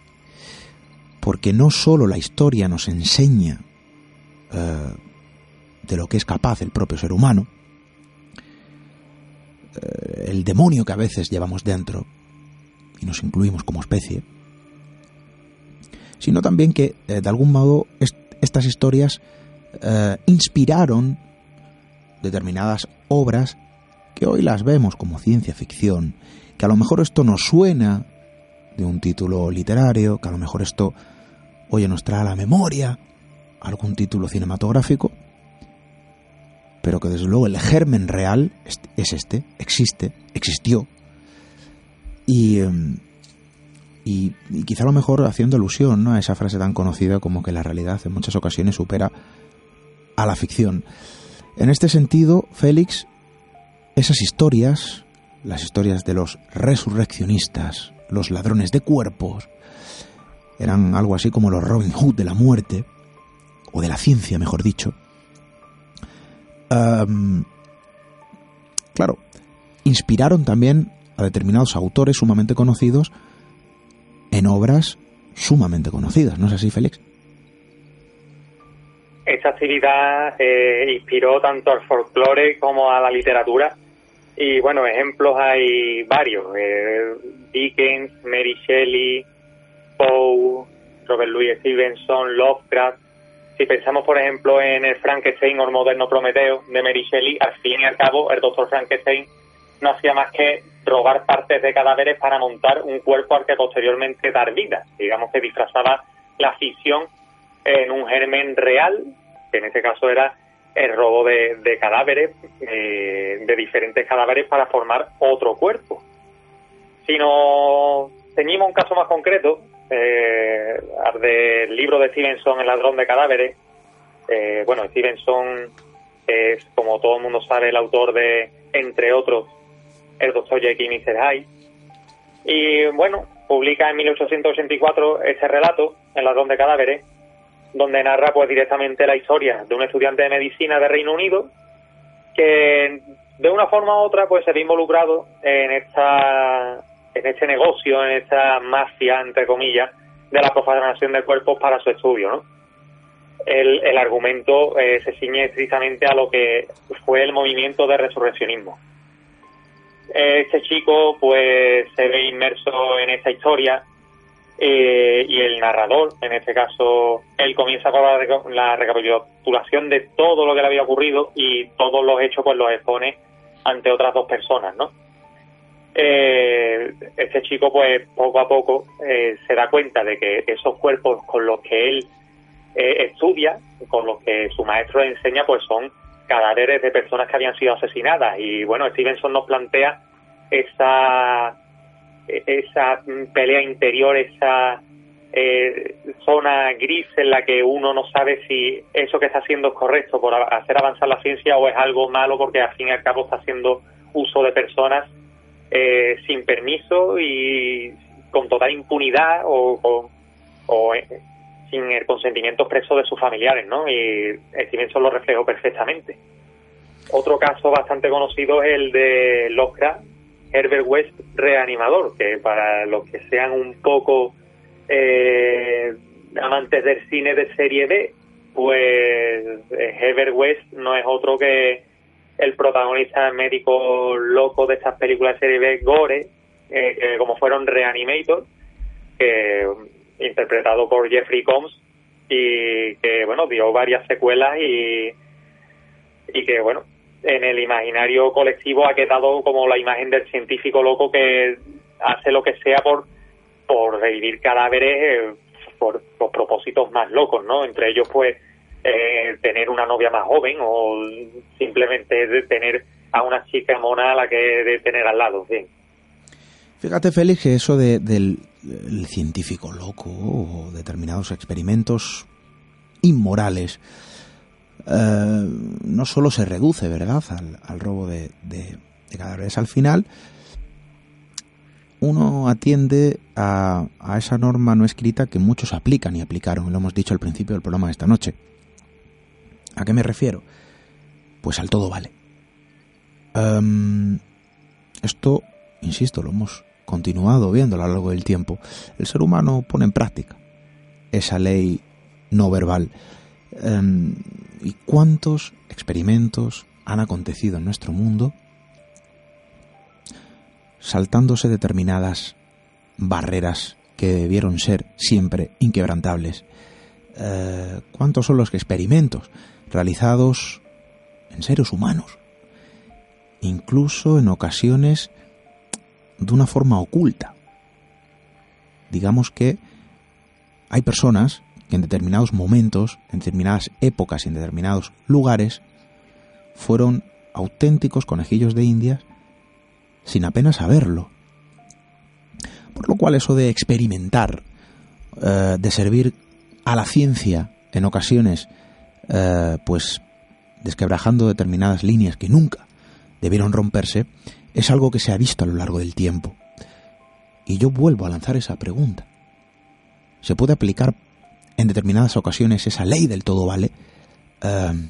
Porque no solo la historia nos enseña uh, de lo que es capaz el propio ser humano, uh, el demonio que a veces llevamos dentro y nos incluimos como especie, sino también que eh, de algún modo est estas historias eh, inspiraron determinadas obras que hoy las vemos como ciencia ficción que a lo mejor esto nos suena de un título literario, que a lo mejor esto, oye, nos trae a la memoria algún título cinematográfico, pero que desde luego el germen real es este, existe, existió, y, y, y quizá a lo mejor haciendo alusión ¿no? a esa frase tan conocida como que la realidad en muchas ocasiones supera a la ficción. En este sentido, Félix, esas historias las historias de los resurreccionistas, los ladrones de cuerpos, eran algo así como los Robin Hood de la muerte, o de la ciencia, mejor dicho, claro, inspiraron también a determinados autores sumamente conocidos en obras sumamente conocidas, ¿no es así, Félix? Esta actividad eh, inspiró tanto al folclore como a la literatura y bueno, ejemplos hay varios. Eh, Dickens, Mary Shelley, Poe, Robert Louis Stevenson, Lovecraft. Si pensamos, por ejemplo, en el Frankenstein o el moderno Prometeo de Mary Shelley, al fin y al cabo, el doctor Frankenstein no hacía más que robar partes de cadáveres para montar un cuerpo al que posteriormente dar vida. Digamos que disfrazaba la ficción en un germen real, que en este caso era el robo de, cadáveres, eh, de diferentes cadáveres para formar otro cuerpo. Si nos ceñimos un caso más concreto, eh, del libro de Stevenson, El ladrón de cadáveres, eh, bueno, Stevenson es, como todo el mundo sabe, el autor de, entre otros, El Doctor Jekyll y Mr. Hyde. Y bueno, publica en 1884 ese relato, El ladrón de cadáveres, donde narra pues directamente la historia de un estudiante de medicina de Reino Unido que de una forma u otra pues se ve involucrado en esta en este negocio, en esta mafia entre comillas de la profanación de cuerpos para su estudio, ¿no? El, el argumento eh, se ciñe estrictamente a lo que fue el movimiento de resurreccionismo. Este chico pues se ve inmerso en esta historia eh, y el narrador, en este caso, él comienza con la, recapitulación de todo lo que le había ocurrido y todos los hechos pues los expone ante otras dos personas, ¿no? Eh, este chico pues poco a poco eh, se da cuenta de que esos cuerpos con los que él estudia, con los que su maestro enseña, pues son cadáveres de personas que habían sido asesinadas y bueno, Stevenson nos plantea esa esa pelea interior, esa eh, zona gris en la que uno no sabe si eso que está haciendo es correcto por hacer avanzar la ciencia o es algo malo porque al fin y al cabo está haciendo uso de personas eh, sin permiso y con total impunidad o, o, eh, sin el consentimiento expreso de sus familiares, ¿no? Y Stevenson lo reflejó perfectamente. Otro caso bastante conocido es el de Lovecraft, Herbert West reanimador, que para los que sean un poco eh, amantes del cine de serie B, pues eh, Herbert West no es otro que el protagonista médico loco de estas películas de serie B, Gore, eh, como fueron Reanimator, que, interpretado por Jeffrey Combs, y que, bueno, dio varias secuelas y que, bueno, en el imaginario colectivo ha quedado como la imagen del científico loco que hace lo que sea por, por revivir cadáveres eh, por, propósitos más locos, ¿no? Entre ellos, pues, eh, tener una novia más joven o simplemente tener a una chica mona a la que de tener al lado, sí. Fíjate, Félix, que eso de, del científico loco o determinados experimentos inmorales eh, no solo se reduce, ¿verdad?, al, robo de, de, cadáveres. Al final, uno atiende a, a, esa norma no escrita que muchos aplican y aplicaron, lo hemos dicho al principio del programa de esta noche. ¿A qué me refiero? Pues al todo vale. Em, esto, insisto, lo hemos continuado viendo a lo largo del tiempo. El ser humano pone en práctica esa ley no verbal. Em, ¿Y cuántos experimentos han acontecido en nuestro mundo saltándose determinadas barreras que debieron ser siempre inquebrantables? Eh, ¿Cuántos son los experimentos realizados en seres humanos? Incluso en ocasiones de una forma oculta. Digamos que hay personas que en determinados momentos, en determinadas épocas y en determinados lugares fueron auténticos conejillos de indias sin apenas saberlo. Por lo cual eso de experimentar, eh, de servir a la ciencia en ocasiones, eh, pues desquebrajando determinadas líneas que nunca debieron romperse, es algo que se ha visto a lo largo del tiempo. Y yo vuelvo a lanzar esa pregunta. ¿Se puede aplicar en determinadas ocasiones esa ley del todo vale, eh,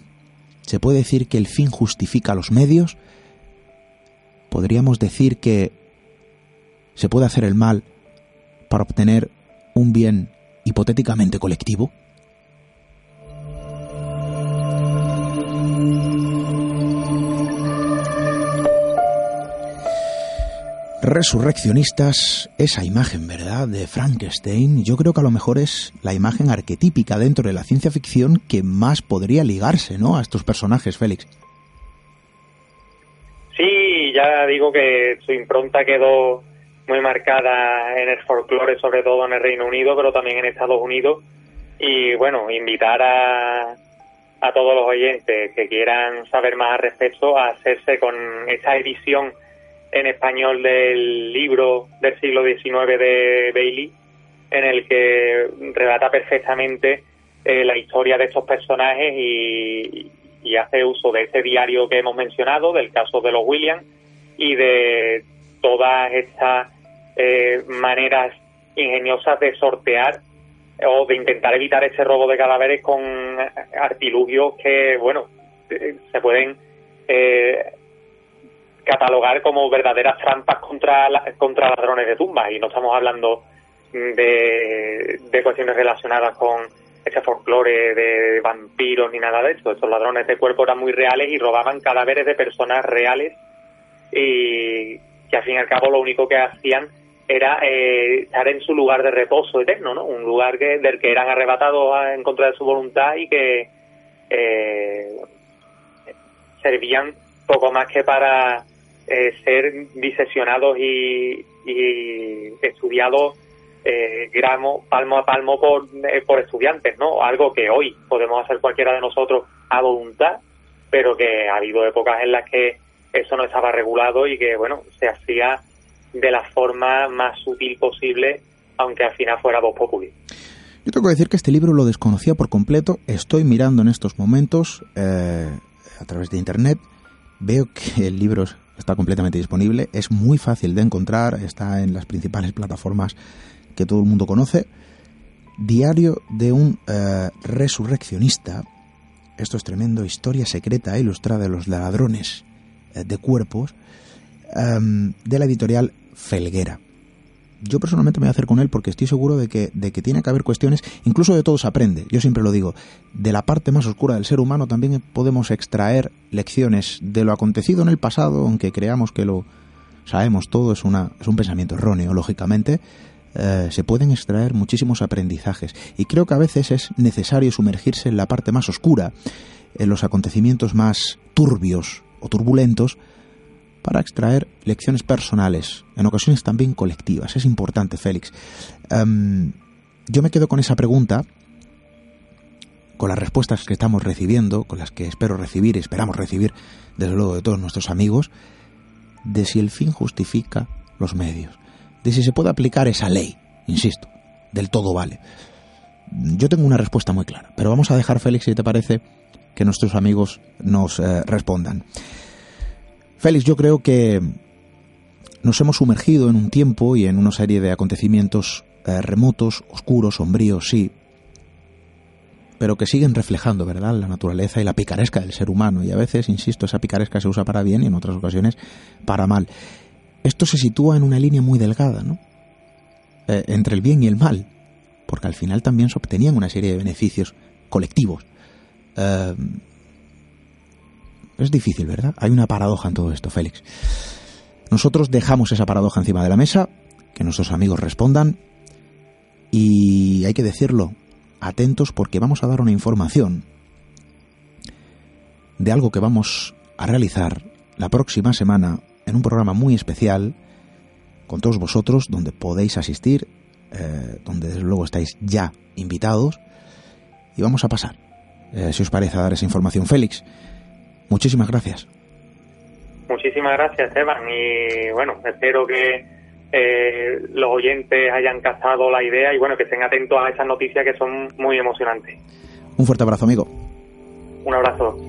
se puede decir que el fin justifica los medios, podríamos decir que se puede hacer el mal para obtener un bien hipotéticamente colectivo. Resurreccionistas, esa imagen, ¿verdad?, de Frankenstein, yo creo que a lo mejor es la imagen arquetípica dentro de la ciencia ficción que más podría ligarse, ¿no?, a estos personajes, Félix. Sí, ya digo que su impronta quedó muy marcada en el folclore, sobre todo en el Reino Unido, pero también en Estados Unidos. Y bueno, invitar a, a todos los oyentes que quieran saber más al respecto a hacerse con esta edición en español del libro del siglo XIX de Bailey, en el que relata perfectamente eh, la historia de estos personajes y, hace uso de ese diario que hemos mencionado, del caso de los Williams, y de todas estas eh, maneras ingeniosas de sortear o de intentar evitar ese robo de cadáveres con artilugios que, bueno, eh, se pueden eh, catalogar como verdaderas trampas contra, contra ladrones de tumbas. Y no estamos hablando de, de cuestiones relacionadas con ese folclore de vampiros ni nada de eso. Estos ladrones de cuerpo eran muy reales y robaban cadáveres de personas reales y que al fin y al cabo lo único que hacían era eh, estar en su lugar de reposo eterno, ¿no? Un lugar que, del que eran arrebatados en contra de su voluntad y que eh, servían poco más que para eh, ser disesionados y, estudiados eh, gramo, palmo a palmo por, eh, por estudiantes, ¿no? Algo que hoy podemos hacer cualquiera de nosotros a voluntad, pero que ha habido épocas en las que eso no estaba regulado y que, bueno, se hacía de la forma más sutil posible, aunque al final fuera voz populi. Yo tengo que decir que este libro lo desconocía por completo. Estoy mirando en estos momentos eh, a través de internet. Veo que el libro está completamente disponible. Es muy fácil de encontrar. Está en las principales plataformas que todo el mundo conoce. Diario de un eh, resurreccionista. Esto es tremendo. Historia secreta ilustrada de los ladrones eh, de cuerpos. Em, de la editorial Felguera. Yo personalmente me voy a hacer con él porque estoy seguro de que, de que tiene que haber cuestiones, incluso de todo se aprende, yo siempre lo digo, de la parte más oscura del ser humano también podemos extraer lecciones de lo acontecido en el pasado, aunque creamos que lo sabemos todo, es, una, es un pensamiento erróneo, lógicamente, eh, se pueden extraer muchísimos aprendizajes. Y creo que a veces es necesario sumergirse en la parte más oscura, en los acontecimientos más turbios o turbulentos, para extraer lecciones personales, en ocasiones también colectivas. Es importante, Félix. Em, yo me quedo con esa pregunta, con las respuestas que estamos recibiendo, con las que espero recibir y esperamos recibir, desde luego, de todos nuestros amigos, de si el fin justifica los medios, de si se puede aplicar esa ley, insisto, del todo vale. Yo tengo una respuesta muy clara, pero vamos a dejar, Félix, si te parece, que nuestros amigos nos eh, respondan. Félix, yo creo que nos hemos sumergido en un tiempo y en una serie de acontecimientos eh, remotos, oscuros, sombríos, sí, pero que siguen reflejando, ¿verdad?, la naturaleza y la picaresca del ser humano. Y a veces, insisto, esa picaresca se usa para bien y en otras ocasiones para mal. Esto se sitúa en una línea muy delgada, ¿no? Eh, entre el bien y el mal, porque al final también se obtenían una serie de beneficios colectivos. Eh, es difícil, ¿verdad? Hay una paradoja en todo esto, Félix. Nosotros dejamos esa paradoja encima de la mesa, que nuestros amigos respondan, y hay que decirlo, atentos porque vamos a dar una información de algo que vamos a realizar la próxima semana en un programa muy especial con todos vosotros, donde podéis asistir, eh, donde desde luego estáis ya invitados, y vamos a pasar, eh, si os parece, dar esa información. Félix, Muchísimas gracias. Muchísimas gracias, Esteban. Y bueno, espero que eh, los oyentes hayan cazado la idea y bueno, que estén atentos a esas noticias que son muy emocionantes. Un fuerte abrazo, amigo. Un abrazo.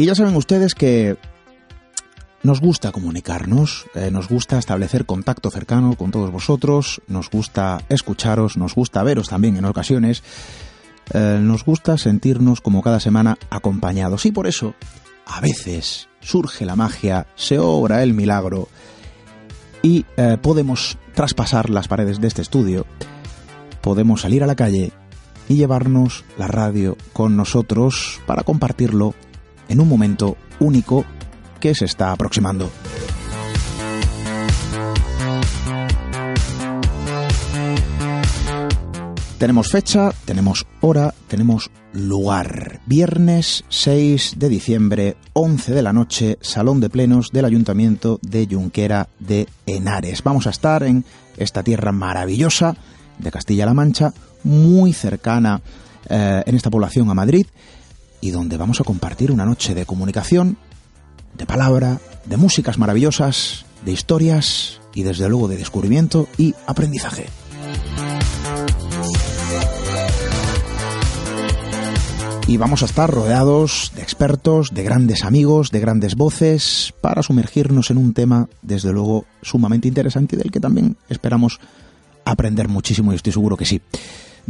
Y ya saben ustedes que nos gusta comunicarnos, eh, nos gusta establecer contacto cercano con todos vosotros, nos gusta escucharos, nos gusta veros también en ocasiones, eh, nos gusta sentirnos como cada semana acompañados. Y por eso, a veces surge la magia, se obra el milagro y eh, podemos traspasar las paredes de este estudio, podemos salir a la calle y llevarnos la radio con nosotros para compartirlo en un momento único que se está aproximando. Tenemos fecha, tenemos hora, tenemos lugar. Viernes 6 de diciembre, 11 de la noche, Salón de Plenos del Ayuntamiento de Junquera de Henares. Vamos a estar en esta tierra maravillosa de Castilla-La Mancha, muy cercana eh, en esta población a Madrid, y donde vamos a compartir una noche de comunicación, de palabra, de músicas maravillosas, de historias y desde luego de descubrimiento y aprendizaje. Y vamos a estar rodeados de expertos, de grandes amigos, de grandes voces, para sumergirnos en un tema, desde luego, sumamente interesante y del que también esperamos aprender muchísimo y estoy seguro que sí.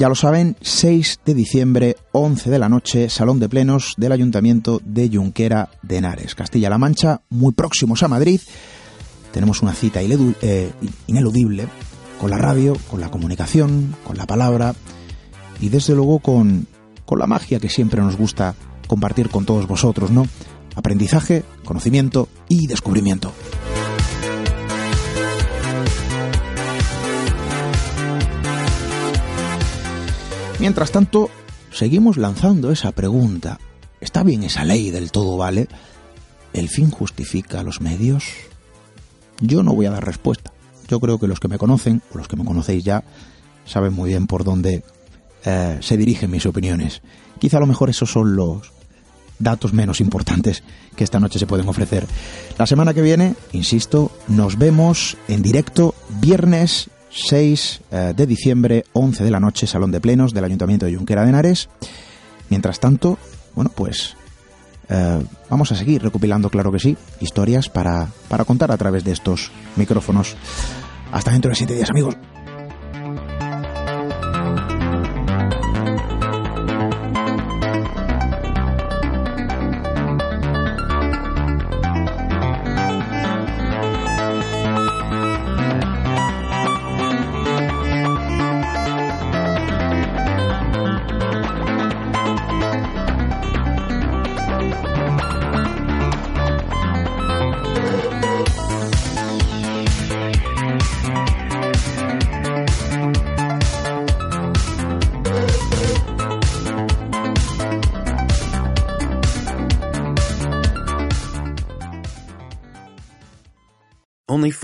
Ya lo saben, 6 de diciembre, 11 de la noche, Salón de Plenos del Ayuntamiento de Junquera de Henares, Castilla-La Mancha, muy próximos a Madrid. Tenemos una cita eh, ineludible con la radio, con la comunicación, con la palabra y desde luego con, con la magia que siempre nos gusta compartir con todos vosotros, ¿no? Aprendizaje, conocimiento y descubrimiento. Mientras tanto, seguimos lanzando esa pregunta. ¿Está bien esa ley del todo vale? ¿El fin justifica los medios? Yo no voy a dar respuesta. Yo creo que los que me conocen, o los que me conocéis ya, saben muy bien por dónde eh, se dirigen mis opiniones. Quizá a lo mejor esos son los datos menos importantes que esta noche se pueden ofrecer. La semana que viene, insisto, nos vemos en directo viernes 6 eh, de diciembre, 11 de la noche, Salón de Plenos del Ayuntamiento de Junquera de Henares. Mientras tanto, bueno, pues eh, vamos a seguir recopilando, claro que sí, historias para, para contar a través de estos micrófonos. Hasta dentro de siete días, amigos.